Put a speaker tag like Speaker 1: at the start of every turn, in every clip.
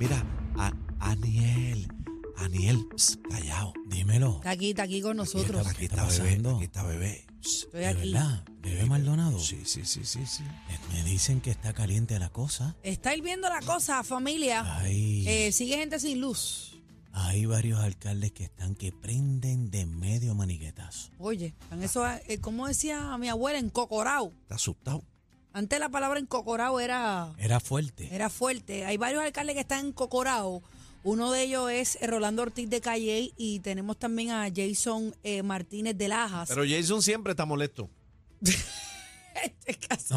Speaker 1: Mira, a, Aniel, Aniel, callado.
Speaker 2: Dímelo.
Speaker 3: Está aquí, está aquí con nosotros.
Speaker 1: Aquí
Speaker 2: está
Speaker 1: está bebé,
Speaker 2: pasando?
Speaker 1: aquí está bebé.
Speaker 3: Estoy
Speaker 2: ¿De
Speaker 3: aquí.
Speaker 2: verdad? ¿Bebé Maldonado?
Speaker 1: Sí, sí, sí, sí, sí.
Speaker 2: Me dicen que está caliente la cosa.
Speaker 3: Está hirviendo la cosa, familia.
Speaker 2: Hay,
Speaker 3: Eh, sigue gente sin luz.
Speaker 2: hay varios alcaldes que están que prenden de medio maniguetazo.
Speaker 3: Oye, en eso, eh, como decía mi abuela, en Cocorao.
Speaker 1: Está asustado.
Speaker 3: Antes la palabra en Cocorao era,
Speaker 2: Era fuerte.
Speaker 3: era fuerte. Hay varios alcaldes que están en Cocorao. Uno de ellos es eh, Rolando Ortiz de Calle y tenemos también a Jason eh, Martínez de Lajas.
Speaker 1: Pero Jason siempre está molesto.
Speaker 3: Este casi-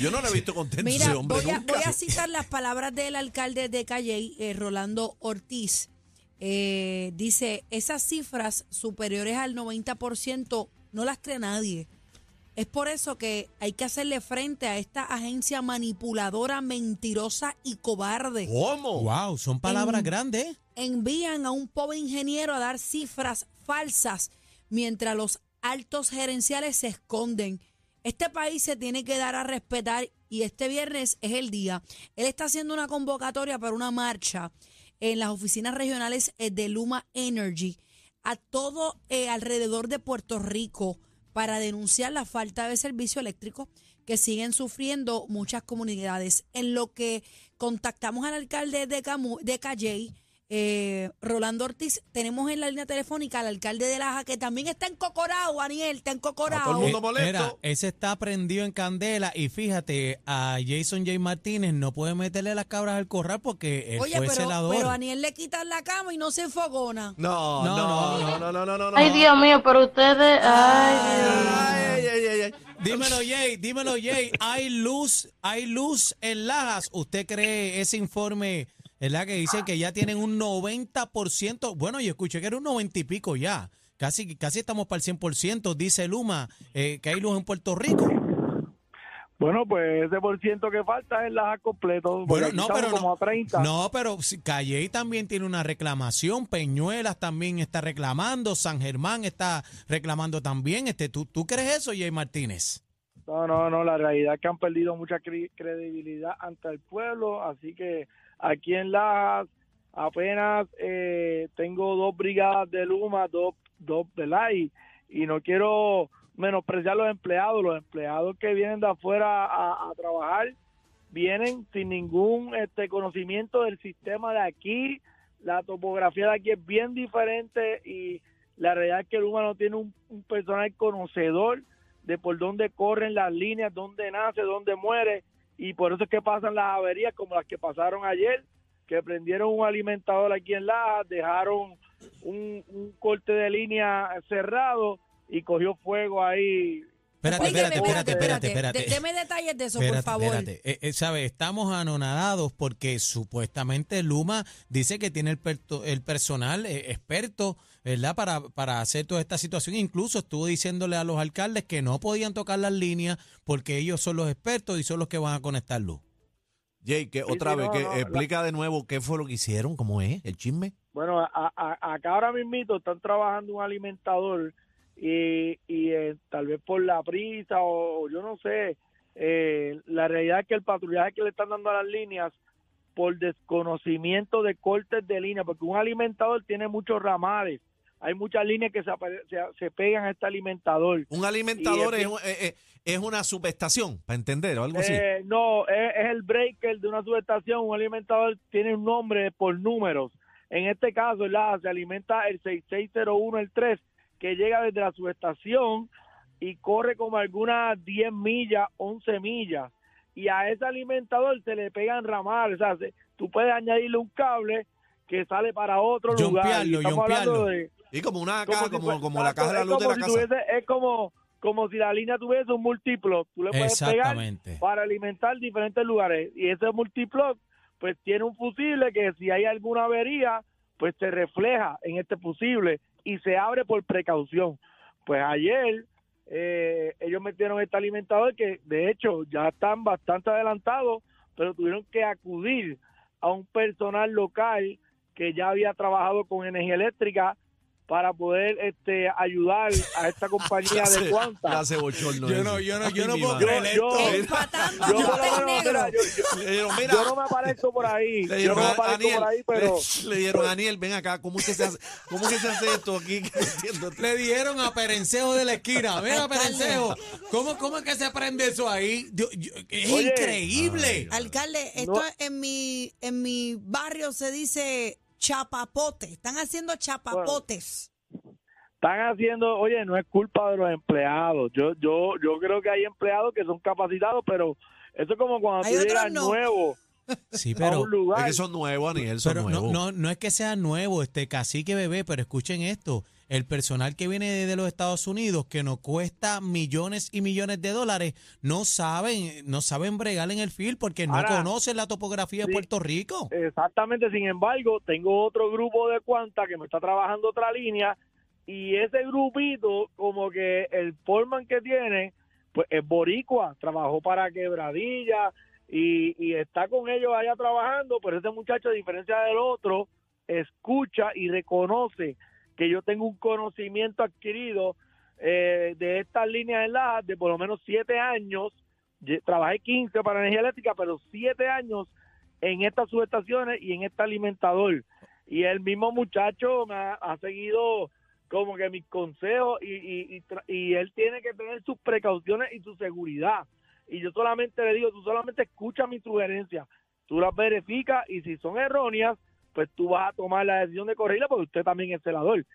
Speaker 1: Yo no lo he visto contento
Speaker 3: Mira,
Speaker 1: ese hombre
Speaker 3: voy a,
Speaker 1: nunca.
Speaker 3: voy a citar las palabras del alcalde de Calle, eh, Rolando Ortiz. Eh, dice, esas cifras superiores al 90% no las cree nadie. Es por eso que hay que hacerle frente a esta agencia manipuladora, mentirosa y cobarde.
Speaker 1: ¿Cómo?
Speaker 2: wow, son palabras
Speaker 3: En-
Speaker 2: grandes. ¿eh?
Speaker 3: Envían a un pobre ingeniero a dar cifras falsas mientras los altos gerenciales se esconden. Este país se tiene que dar a respetar y este viernes es el día. Él está haciendo una convocatoria para una marcha en las oficinas regionales eh, de Luma Energy a todo eh, alrededor de Puerto Rico para denunciar la falta de servicio eléctrico que siguen sufriendo muchas comunidades. En lo que contactamos al alcalde de, Camu, de Calley, eh, Rolando Ortiz, tenemos en la línea telefónica al alcalde de Laja, que también está en Cocorao, Daniel, está en
Speaker 1: A todo
Speaker 3: Cocorao.
Speaker 1: el mundo
Speaker 2: Eh,
Speaker 1: molesto.
Speaker 2: Mira, ese está prendido en candela y fíjate, a Jason J. Martínez no puede meterle las cabras al corral porque él
Speaker 3: Oye,
Speaker 2: fue
Speaker 3: pero,
Speaker 2: celador.
Speaker 3: pero a Daniel le quitan la cama y no se enfogona.
Speaker 1: No,
Speaker 2: No,
Speaker 1: no,
Speaker 2: no.
Speaker 1: no, no, no, no, no. no.
Speaker 4: Ay, Dios mío, pero ustedes. Ay, Dios.
Speaker 1: Ay, ay, ay, ay.
Speaker 2: Dímelo, Jay, dímelo, Jay. Hay luz, hay luz en Lajas. ¿Usted cree ese informe, verdad, que dice que ya tienen un 90%? Bueno, yo escuché que era un 90 y pico ya. Casi, casi estamos para el 100%, dice Luma, eh, que hay luz en Puerto Rico.
Speaker 5: Bueno, pues ese por ciento que falta es la completo.
Speaker 2: Bueno, no, pero
Speaker 5: como
Speaker 2: no,
Speaker 5: a 30.
Speaker 2: no, pero Calley también tiene una reclamación, Peñuelas también está reclamando, San Germán está reclamando también. Este, ¿tú, ¿Tú crees eso, Jay Martínez?
Speaker 5: No, no, no, la realidad es que han perdido mucha cre- credibilidad ante el pueblo, así que aquí en Lajas apenas eh, tengo dos brigadas de Luma, dos, dos, ¿verdad? Y, y no quiero menospreciar los empleados, los empleados que vienen de afuera a, trabajar vienen sin ningún este conocimiento del sistema de aquí, la topografía de aquí es bien diferente y la realidad es que Luma no tiene un, un personal conocedor de por dónde corren las líneas, dónde nace, dónde muere, y por eso es que pasan las averías como las que pasaron ayer, que prendieron un alimentador aquí en Laja, dejaron un, un corte de línea cerrado y cogió fuego ahí.
Speaker 2: Espérate, espérate, espérate, espérate, espérate.
Speaker 3: deme detalles de eso,
Speaker 2: Espérate,
Speaker 3: por favor.
Speaker 2: espérate. Eh, eh, ¿sabe? Estamos anonadados porque supuestamente Luma dice que tiene el, perto- el personal eh, experto, ¿verdad? Para, para hacer toda esta situación. Incluso estuvo diciéndole a los alcaldes que no podían tocar las líneas porque ellos son los expertos y son los que van a conectar luz.
Speaker 1: Jay, que
Speaker 5: Sí,
Speaker 1: otra
Speaker 5: sí,
Speaker 1: vez,
Speaker 5: no,
Speaker 1: que
Speaker 5: no, la-
Speaker 1: explica de nuevo qué fue lo que hicieron, cómo es, el chisme.
Speaker 5: Bueno, a- a- acá ahora mismito están trabajando un alimentador y, tal vez por la prisa o, yo no sé, eh, la realidad es que el patrullaje que le están dando a las líneas por desconocimiento de cortes de línea, porque un alimentador tiene muchos ramales, hay muchas líneas que se, se, se pegan a este alimentador.
Speaker 1: Un alimentador es,
Speaker 5: es
Speaker 1: un- eh, eh, es una subestación, para entender, o algo así.
Speaker 5: Eh, no, es, es el breaker de una subestación. Un alimentador tiene un nombre por números. En este caso, ¿verdad? se alimenta el 6601, el 3, que llega desde la subestación y corre como algunas 10 millas, 11 millas. Y a ese alimentador se le pegan ramales. O sea, se- tú puedes añadirle un cable que sale para otro lugar. Y estamos hablando de,
Speaker 1: y como una
Speaker 5: como
Speaker 1: caja,
Speaker 5: si
Speaker 1: como, la caja de la luz de la
Speaker 5: si
Speaker 1: casa.
Speaker 5: tuviese- es como, como si la línea tuviese un múltiplo. Tú le puedes pegar para alimentar diferentes lugares. Y ese multiplot, pues tiene un fusible que si hay alguna avería, pues se refleja en este fusible y se abre por precaución. Pues ayer eh, ellos metieron este alimentador que de hecho ya están bastante adelantados, pero tuvieron que acudir a un personal local que ya había trabajado con energía eléctrica para poder este ayudar a esta compañía de Cuanta.
Speaker 1: Ya se bochorno.
Speaker 2: Yo no, yo no, yo no puedo creer
Speaker 5: Yo-
Speaker 2: esto.
Speaker 5: yo- no me aparezco por ahí.
Speaker 1: le
Speaker 5: Yo no me
Speaker 1: a
Speaker 5: aparezco
Speaker 1: Aniel,
Speaker 5: por ahí, pero
Speaker 1: le, le dieron a Aniel, ven acá, ¿cómo es que se hace, cómo que se hace esto aquí?
Speaker 2: Le dieron a Perencejo de la esquina. Mira,
Speaker 3: Alcalde.
Speaker 2: Perencejo. ¿Cómo, ¿Cómo es que se prende eso ahí? Yo- yo- es
Speaker 5: Oye.
Speaker 2: increíble.
Speaker 3: Alcalde, esto
Speaker 5: No.
Speaker 3: en mi en mi barrio se dice chapapote. Están haciendo chapapotes.
Speaker 5: están haciendo, oye, no es culpa de los empleados. Yo yo yo creo que hay empleados que son capacitados, pero eso es como cuando tú llegas
Speaker 3: no.
Speaker 5: nuevo
Speaker 2: Sí, pero.
Speaker 1: Es que son nuevos, Aniel, son
Speaker 2: pero no, no, no es que sea nuevo, este cacique bebé, pero escuchen esto. El personal que viene de los Estados Unidos, que nos cuesta millones y millones de dólares, no saben, no saben bregar en el field porque no conocen la topografía de. Puerto Rico.
Speaker 5: Exactamente, sin embargo, tengo otro grupo de cuanta que me está trabajando otra línea y ese grupito, como que el foreman que tiene, pues es boricua, trabajó para Quebradilla y, y está con ellos allá trabajando, pero ese muchacho, a diferencia del otro, escucha y reconoce que yo tengo un conocimiento adquirido eh, de estas líneas enlazadas de por lo menos siete años. Trabajé 15 para energía eléctrica, pero siete años en estas subestaciones y en este alimentador. Y el mismo muchacho me ha, seguido como que mis consejos y, y él tiene que tener sus precauciones y su seguridad. Y yo solamente le digo, tú solamente escucha mis sugerencias, tú las verificas y si son erróneas, pues tú vas a tomar la decisión de corregirla porque usted también es celador.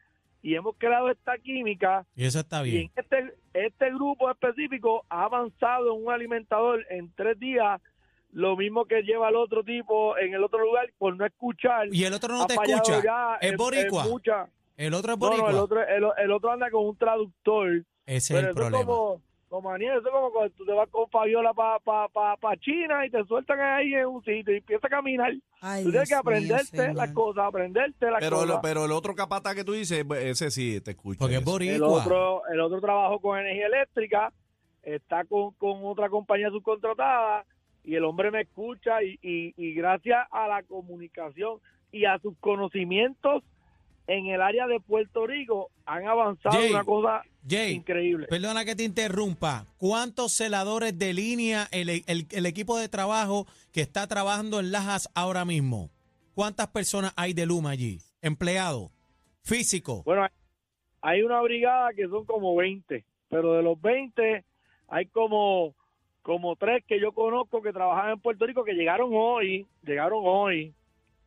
Speaker 5: Y hemos creado esta química
Speaker 2: Y eso está
Speaker 5: y
Speaker 2: bien.
Speaker 5: en este, este grupo específico ha avanzado en un alimentador en tres días, lo mismo que lleva el otro tipo en el otro lugar por no escuchar.
Speaker 2: Y el otro no te escucha.
Speaker 5: ya
Speaker 2: Es boricua. El otro es
Speaker 5: No, no,
Speaker 2: boricua.
Speaker 5: el otro, el, el otro anda con un traductor.
Speaker 2: Ese es el problema.
Speaker 5: es como, como Daniel, eso es como cuando tú te vas con Fabiola para pa, pa, pa China y te sueltan ahí en un sitio y empiezas a caminar.
Speaker 3: Ay,
Speaker 5: tú tienes que
Speaker 3: Dios
Speaker 5: aprenderte las cosas, aprenderte las
Speaker 1: Pero,
Speaker 5: cosas.
Speaker 1: lo- pero el otro capata que tú dices, pues, ese sí te escucha.
Speaker 2: Porque es boricua.
Speaker 5: El otro, el otro trabajó con energía eléctrica, está con, con otra compañía subcontratada y el hombre me escucha y, y, y gracias a la comunicación y a sus conocimientos en el área de Puerto Rico han avanzado
Speaker 2: Jay,
Speaker 5: una cosa
Speaker 2: Jay,
Speaker 5: increíble.
Speaker 2: Perdona que te interrumpa. ¿Cuántos celadores de línea el, el- el equipo de trabajo que está trabajando en Lajas ahora mismo? ¿Cuántas personas hay de Luma allí? Empleados, físico.
Speaker 5: Bueno, hay una brigada que son como 20, pero de los 20 hay como como tres que yo conozco que trabajan en Puerto Rico que llegaron hoy, llegaron hoy,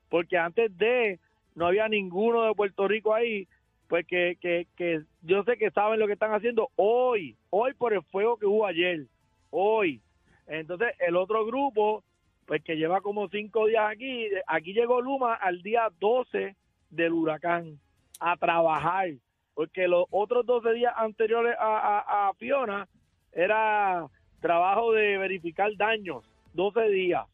Speaker 5: porque antes de no había ninguno de Puerto Rico ahí, pues que, que, que yo sé que saben lo que están haciendo hoy, hoy por el fuego que hubo ayer, hoy. Entonces el otro grupo, pues que lleva como cinco días aquí, aquí llegó Luma al día 12 del huracán a trabajar, porque los otros 12 días anteriores a, a- a Fiona era trabajo de verificar daños, 12 días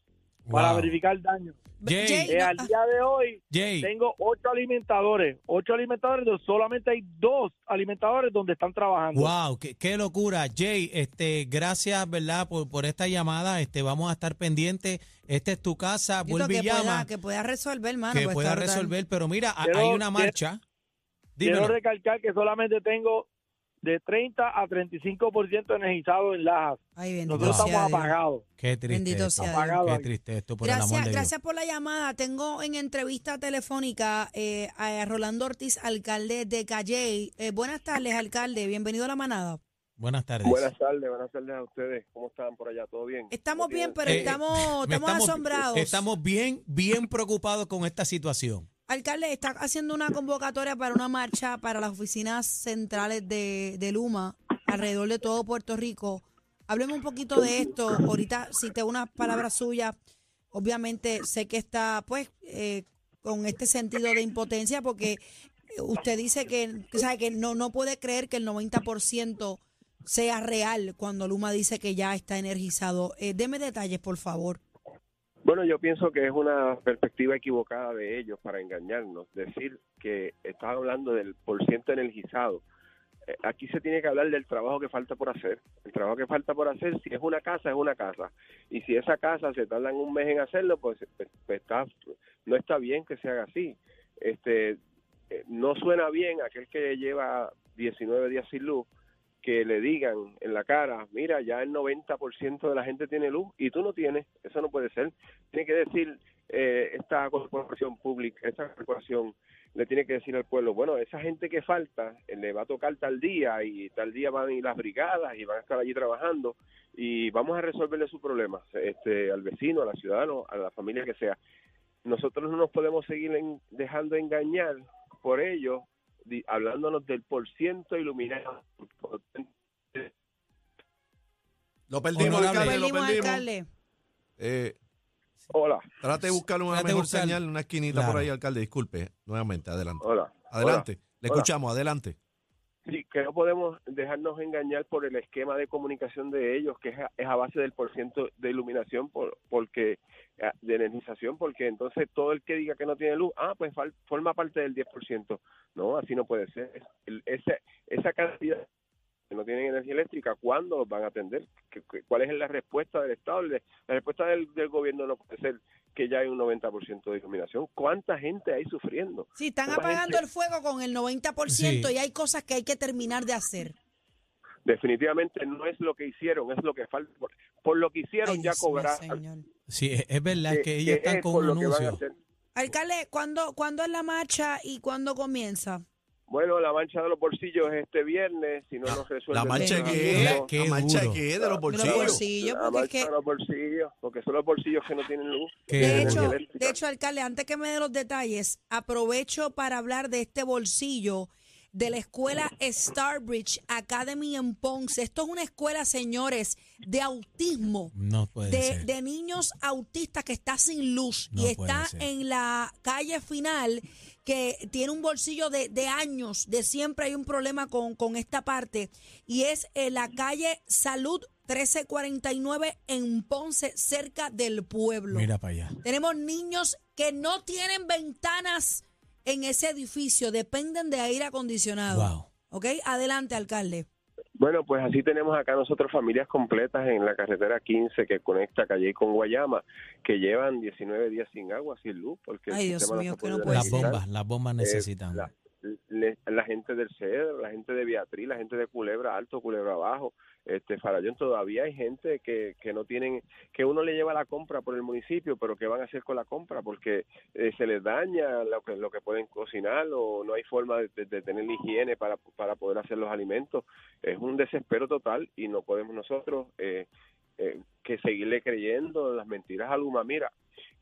Speaker 5: para verificar daños.
Speaker 2: Jay,
Speaker 3: Jay,
Speaker 5: Eh,
Speaker 3: no,
Speaker 5: al día de hoy
Speaker 2: Jay,
Speaker 5: tengo ocho alimentadores, ocho alimentadores, donde solamente hay dos alimentadores donde están trabajando.
Speaker 2: wow, qué, qué locura. Jay, este, gracias, ¿verdad? Por, por esta llamada. Este, vamos a estar pendientes. Esta es tu casa.
Speaker 3: Dito,
Speaker 2: Vuelve y llama.
Speaker 3: pueda, que pueda resolver, mano.
Speaker 2: que
Speaker 3: pues
Speaker 2: pueda resolver. Pero mira, a-
Speaker 5: Quiero-
Speaker 2: hay una
Speaker 5: quiero-
Speaker 2: marcha.
Speaker 5: Quiero
Speaker 2: Dímelo.
Speaker 5: recalcar que solamente tengo de 30 a 35% energizado en Lajas.
Speaker 3: Ay, bendito
Speaker 5: Nosotros estamos apagados.
Speaker 2: Qué triste.
Speaker 3: Bendito
Speaker 2: esto.
Speaker 5: Apagado
Speaker 2: Qué triste esto, por el amor
Speaker 3: Gracias,
Speaker 2: Dios.
Speaker 3: gracias por la llamada. Tengo en entrevista telefónica eh, a Rolando Ortiz, alcalde de Calley. Eh, buenas tardes, alcalde. Bienvenido a la manada.
Speaker 2: Buenas tardes.
Speaker 6: Buenas tardes, buenas tardes a ustedes. ¿Cómo están por allá? ¿Todo bien?
Speaker 3: Estamos
Speaker 6: ¿Cómo
Speaker 3: bien, pero
Speaker 2: Eh,
Speaker 3: estamos,
Speaker 2: Me
Speaker 3: estamos asombrados.
Speaker 2: Estamos bien, bien preocupados con esta situación.
Speaker 3: Alcalde, está haciendo una convocatoria para una marcha para las oficinas centrales de, de Luma alrededor de todo Puerto Rico. Hablemos un poquito de esto. Ahorita cité unas palabras suyas. Obviamente sé que está pues eh, con este sentido de impotencia porque usted dice que, sabe que no, no puede creer que el 90% sea real cuando Luma dice que ya está energizado. Eh, deme detalles, por favor.
Speaker 6: Bueno, yo pienso que es una perspectiva equivocada de ellos para engañarnos. Decir que estás hablando del porciento energizado. Eh, Aquí se tiene que hablar del trabajo que falta por hacer. El trabajo que falta por hacer, si es una casa, es una casa. Y si esa casa se tardan un mes en hacerlo, pues, pues, pues está, no está bien que se haga así. Este, eh, no suena bien aquel que lleva 19 días sin luz que le digan en la cara, mira, ya el 90% de la gente tiene luz y tú no tienes, eso no puede ser. Tiene que decir eh, esta corporación pública, esta corporación le tiene que decir al pueblo, bueno, esa gente que falta eh, le va a tocar tal día y tal día van a ir las brigadas y van a estar allí trabajando y vamos a resolverle sus problemas este, al vecino, al ciudadano, a la familia que sea. Nosotros no nos podemos seguir dejando engañar por ellos, di- hablándonos del por ciento iluminado.
Speaker 1: Lo perdimos, alcalde, lo
Speaker 3: Perdimos,
Speaker 1: perdimos.
Speaker 3: alcalde.
Speaker 1: Eh,
Speaker 6: Hola,
Speaker 1: trate de buscarle una
Speaker 2: Trate
Speaker 1: mejor
Speaker 2: buscar-
Speaker 1: señal, una esquinita
Speaker 2: Claro.
Speaker 1: por ahí, alcalde. Disculpe, nuevamente, adelante.
Speaker 6: hola.
Speaker 1: Adelante, le escuchamos, adelante.
Speaker 6: Sí, que no podemos dejarnos engañar por el esquema de comunicación de ellos, que es a, es a base del porciento de iluminación, por, porque eh, de energización, porque entonces todo el que diga que no tiene luz, ah, pues fal- forma parte del 10%. No, así no puede ser. El- ese, esa cantidad que no tienen energía eléctrica, ¿cuándo van a atender? ¿Qué- qué- ¿Cuál es la respuesta del Estado? La respuesta del gobierno no puede ser que ya hay un 90% de iluminación. ¿Cuánta gente hay sufriendo?
Speaker 3: Sí, están
Speaker 6: ¿Cuánta
Speaker 3: apagando
Speaker 6: gente?
Speaker 3: el fuego con el 90%
Speaker 2: Sí.
Speaker 3: y hay cosas que hay que terminar de hacer.
Speaker 6: definitivamente no es lo que hicieron, es lo que falta. Por, por lo que hicieron
Speaker 3: Ay,
Speaker 6: ya
Speaker 3: Dios mío,
Speaker 6: cobrar.
Speaker 3: señor.
Speaker 2: Sí, es, es verdad que, ellos están
Speaker 6: es
Speaker 2: con un
Speaker 6: que
Speaker 2: anuncio.
Speaker 3: Alcalde, ¿cuándo, ¿cuándo es la marcha y cuándo comienza?
Speaker 6: Bueno, la mancha de los bolsillos es este viernes, si no nos resuelven.
Speaker 1: La marcha
Speaker 6: los
Speaker 1: que.
Speaker 2: Qué
Speaker 1: la marcha
Speaker 2: duro.
Speaker 1: que de los
Speaker 3: De los
Speaker 1: bolsillos.
Speaker 3: bolsillos,
Speaker 6: La
Speaker 3: es que...
Speaker 6: de los bolsillos, porque son los bolsillos que no tienen luz.
Speaker 3: De hecho, de hecho, alcalde, antes que me dé los detalles, aprovecho para hablar de este bolsillo de la escuela Starbridge Academy en Ponce. Esto es una escuela, señores, de autismo.
Speaker 2: No puede
Speaker 3: De,
Speaker 2: ser.
Speaker 3: de niños autistas que está sin luz
Speaker 2: No
Speaker 3: y está
Speaker 2: ser.
Speaker 3: en la calle final que tiene un bolsillo de, de años, de siempre hay un problema con, con esta parte y es en la calle Salud 1349 en Ponce, cerca del pueblo.
Speaker 2: Mira para allá.
Speaker 3: Tenemos niños que no tienen ventanas en ese edificio, dependen de aire acondicionado.
Speaker 2: Wow.
Speaker 3: ¿Ok? Adelante, alcalde.
Speaker 6: Bueno, pues así tenemos acá nosotros familias completas en la carretera 15 que conecta Calle con Guayama, que llevan 19 días sin agua, sin luz, porque el
Speaker 3: Ay, Dios
Speaker 6: sistema
Speaker 3: mío,
Speaker 6: se
Speaker 3: que no
Speaker 6: puede
Speaker 3: puede
Speaker 2: Las bombas, las bombas
Speaker 6: Eh,
Speaker 2: necesitan.
Speaker 6: la, la gente del CEDRO, la gente de Beatriz, la gente de Culebra Alto, Culebra Abajo, este Farallón, todavía hay gente que, que no tienen, que uno le lleva la compra por el municipio, pero ¿qué van a hacer con la compra? Porque eh, se les daña lo que, lo que pueden cocinar o no hay forma de, de- de tener higiene para, para poder hacer los alimentos. Es un desespero total y no podemos nosotros eh, eh, que seguirle creyendo las mentiras a Luma. Mira,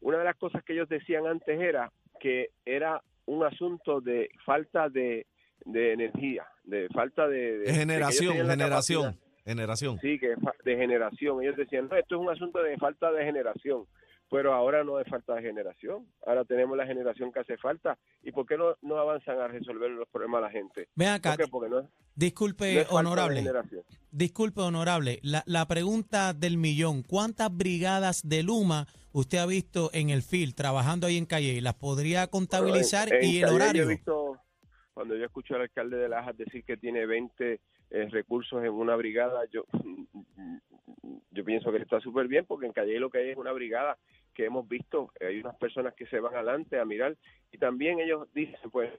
Speaker 6: una de las cosas que ellos decían antes era que era un asunto de falta de, de energía, de falta de... de- de
Speaker 1: generación, generación,
Speaker 6: capacidad.
Speaker 1: generación.
Speaker 6: Sí, que fa- de generación. Ellos decían, no, esto es un asunto de falta de generación. Pero ahora no es falta de generación. Ahora tenemos la generación que hace falta. ¿Y por qué no, no avanzan a resolver los problemas a la gente?
Speaker 2: Ven acá,
Speaker 6: ¿Por qué? Porque no es, no
Speaker 2: disculpe,
Speaker 6: es
Speaker 2: honorable.
Speaker 6: generación.
Speaker 2: Disculpe, honorable. La, la pregunta del millón. ¿Cuántas brigadas de Luma usted ha visto en el FIL trabajando ahí en Calle? ¿Las podría contabilizar
Speaker 6: Bueno, en-
Speaker 2: y el
Speaker 6: Calle
Speaker 2: horario?
Speaker 6: Yo he visto, cuando yo escucho al alcalde de Lajas decir que tiene 20 eh, recursos en una brigada, yo yo pienso que está súper bien porque en Calle lo que hay es una brigada que hemos visto, hay unas personas que se van adelante a mirar y también ellos dicen pues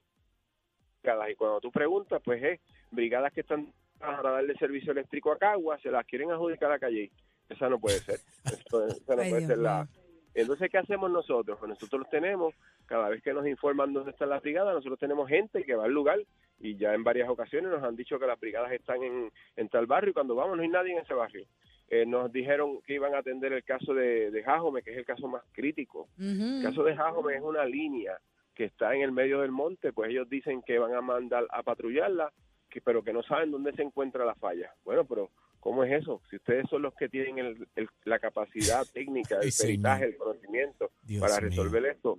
Speaker 6: brigadas y cuando tú preguntas pues es brigadas que están para darle servicio eléctrico a Cagua, se las quieren adjudicar a Calle. Esa no puede ser. Eso- esa no
Speaker 3: Ay,
Speaker 6: puede
Speaker 3: Dios
Speaker 6: ser la. Entonces, ¿qué hacemos nosotros? Pues nosotros tenemos, cada vez que nos informan dónde está la brigada, nosotros tenemos gente que va al lugar y ya en varias ocasiones nos han dicho que las brigadas están en, en tal barrio y cuando vamos no hay nadie en ese barrio. Eh, nos dijeron que iban a atender el caso de, de Jajome, que es el caso más crítico. El caso de Jajome es una línea que está en el medio del monte, pues ellos dicen que van a mandar a patrullarla, que, pero que no saben dónde se encuentra la falla. Bueno, pero ¿cómo es eso? Si ustedes son los que tienen el- el- la capacidad técnica, el peritaje, el conocimiento
Speaker 2: Dios
Speaker 6: para
Speaker 2: mío.
Speaker 6: resolver esto,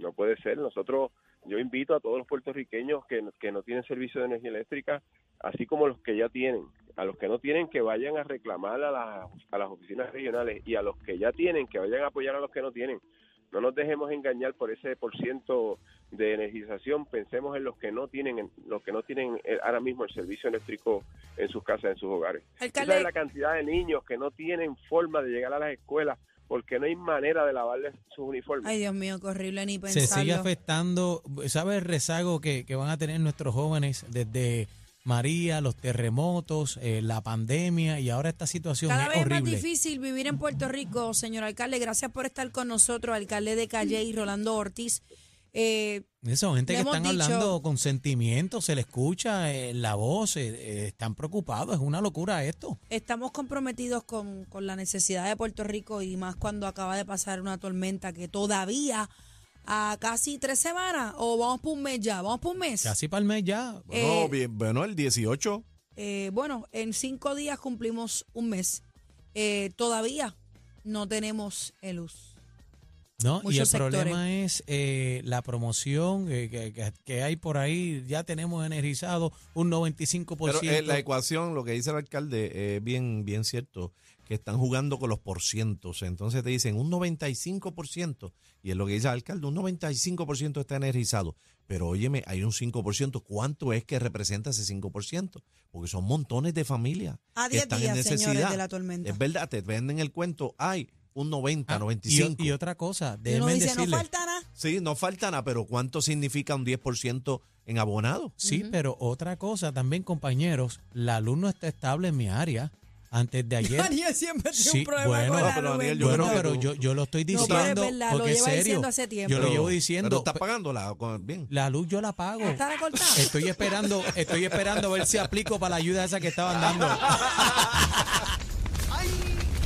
Speaker 6: no puede ser. Nosotros, yo invito a todos los puertorriqueños que, que no tienen servicio de energía eléctrica, así como los que ya tienen, a los que no tienen que vayan a reclamar a, a las oficinas regionales y a los que ya tienen que vayan a apoyar a los que no tienen. No nos dejemos engañar por ese por ciento de energización, pensemos en los que no tienen en- los que no tienen eh, ahora mismo el servicio eléctrico en sus casas, en sus hogares. Esa es la cantidad de niños que no tienen forma de llegar a las escuelas porque no hay manera de lavarles sus uniformes.
Speaker 3: Ay, Dios mío, qué horrible ni
Speaker 2: Se
Speaker 3: pensarlo.
Speaker 2: sigue afectando, ¿sabes el rezago que, que van a tener nuestros jóvenes desde María, los terremotos, eh, la pandemia y ahora esta situación
Speaker 3: Cada
Speaker 2: es
Speaker 3: vez es más
Speaker 2: horrible?
Speaker 3: difícil vivir en Puerto Rico, señor alcalde. Gracias por estar con nosotros, alcalde de Calle y Rolando Ortiz. Eh,
Speaker 2: Eso, gente que están
Speaker 3: dicho-
Speaker 2: hablando con sentimientos, se le escucha eh, la voz, eh, eh, están preocupados, es una locura esto.
Speaker 3: estamos comprometidos con, con la necesidad de Puerto Rico y más cuando acaba de pasar una tormenta que todavía a casi tres semanas o vamos por un mes ya, vamos por un mes.
Speaker 2: Casi para el mes ya.
Speaker 1: Bueno,
Speaker 3: Eh,
Speaker 1: bien, bueno, el 18.
Speaker 3: Eh, bueno, en cinco días cumplimos un mes. Eh, todavía no tenemos eh, luz.
Speaker 2: ¿no? Y el
Speaker 3: muchos
Speaker 2: problema es eh, la promoción eh, que, que- que hay por ahí. Ya tenemos energizado un 95%.
Speaker 1: Pero eh, la ecuación, lo que dice el alcalde, es bien, bien cierto, que están jugando con los porcientos. Entonces te dicen un 95%, y es lo que dice el alcalde, un 95% está energizado. Pero óyeme, hay un 5%. ¿Cuánto es que representa ese 5%? Porque son montones de familias
Speaker 3: A
Speaker 1: que
Speaker 3: 10
Speaker 1: están
Speaker 3: días,
Speaker 1: en
Speaker 3: señores,
Speaker 1: necesidad.
Speaker 3: de la tormenta.
Speaker 1: Es verdad, te venden el cuento, hay un 90,
Speaker 2: Ah,
Speaker 1: 95.
Speaker 2: y, y otra cosa,
Speaker 3: Y uno
Speaker 2: déjenme
Speaker 3: dice, no
Speaker 2: decirle.
Speaker 3: falta nada.
Speaker 1: Sí, no falta nada, pero ¿cuánto significa un 10% en abonado?
Speaker 2: Sí, pero otra cosa también, compañeros, la luz no está estable en mi área. Antes de ayer.
Speaker 3: Daniel siempre tiene
Speaker 2: Sí,
Speaker 3: un problema
Speaker 2: bueno,
Speaker 3: con la
Speaker 1: pero
Speaker 3: luz,
Speaker 1: Daniel, yo
Speaker 2: Bueno, pero yo, yo lo estoy
Speaker 3: No, pero es
Speaker 2: diciendo
Speaker 3: verdad, lo
Speaker 2: porque es
Speaker 3: lleva
Speaker 2: serio.
Speaker 3: diciendo hace tiempo.
Speaker 2: Yo lo llevo
Speaker 1: Pero
Speaker 2: diciendo.
Speaker 1: está
Speaker 2: pe-
Speaker 1: pagándola con- bien.
Speaker 2: La luz yo la pago.
Speaker 3: ¿Está cortada?
Speaker 2: Estoy esperando, estoy esperando a ver si aplico para la ayuda esa que estaban dando.
Speaker 7: ¡Ay!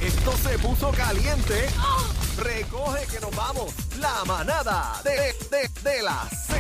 Speaker 7: Esto se puso caliente. Recoge que nos vamos. La manada de, de, de la